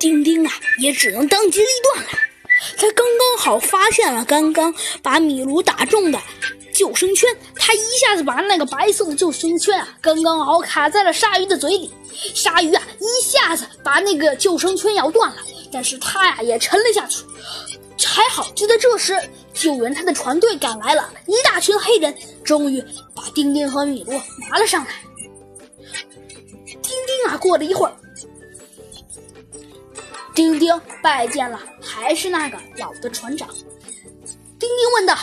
丁丁啊，也只能当机立断了。他刚刚好发现了刚刚把米卢打中的救生圈，他一下子把那个白色的救生圈啊，刚刚好卡在了鲨鱼的嘴里。鲨鱼啊，一下子把那个救生圈咬断了，但是他呀也沉了下去。还好，就在这时，救援他的船队赶来了，一大群黑人终于把丁丁和米卢拿了上来。丁丁啊，过了一会儿。丁丁拜见了，还是那个老的船长。丁丁问道：“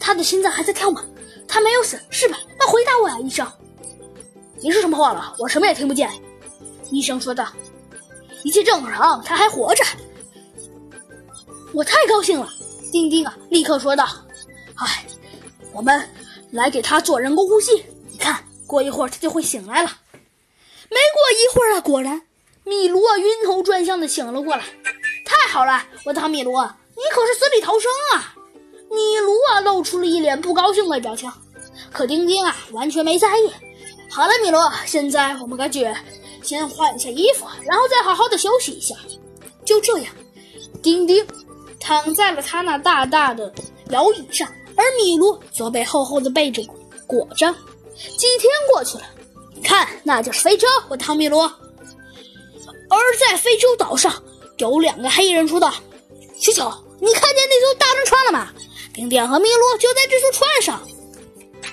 他的心脏还在跳吗？他没有死，是吧？那回答我呀，医生。”“你说什么话了？我什么也听不见。”医生说道。“一切正常，他还活着。”我太高兴了，丁丁啊，立刻说道：“哎，我们来给他做人工呼吸，你看，过一会儿他就会醒来了。”没过一会儿啊，果然。米卢啊，晕头转向的醒了过来。太好了，我的好米罗，你可是死里逃生啊！米卢啊，露出了一脸不高兴的表情。可丁丁啊，完全没在意。好了，米卢，现在我们该去先换一下衣服，然后再好好的休息一下。就这样，丁丁躺在了他那大大的摇椅上，而米卢则被厚厚的被子裹着。几天过去了，看，那就是飞车，我汤米罗。而在非洲岛上，有两个黑人说道：“小小，你看见那艘大轮船了吗？丁丁和米卢就在这艘船上。”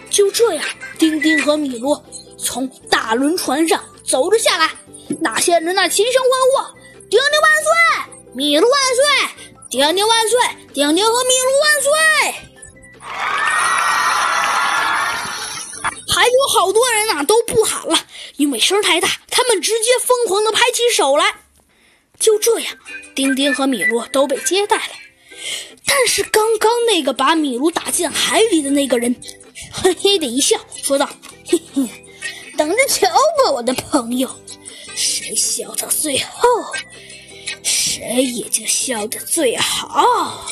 就这样，丁丁和米卢从大轮船上走了下来。那些人那齐声欢呼：“丁丁万岁，米卢万岁！丁丁万岁，丁丁和米卢万岁！”还有好多人呐，都不喊了，因为声太大。他们直接疯狂地拍起手来。就这样，丁丁和米卢都被接待了。但是刚刚那个把米卢打进海里的那个人，嘿嘿的一笑，说道：“嘿嘿，等着瞧吧，我的朋友，谁笑到最后，谁也就笑得最好。”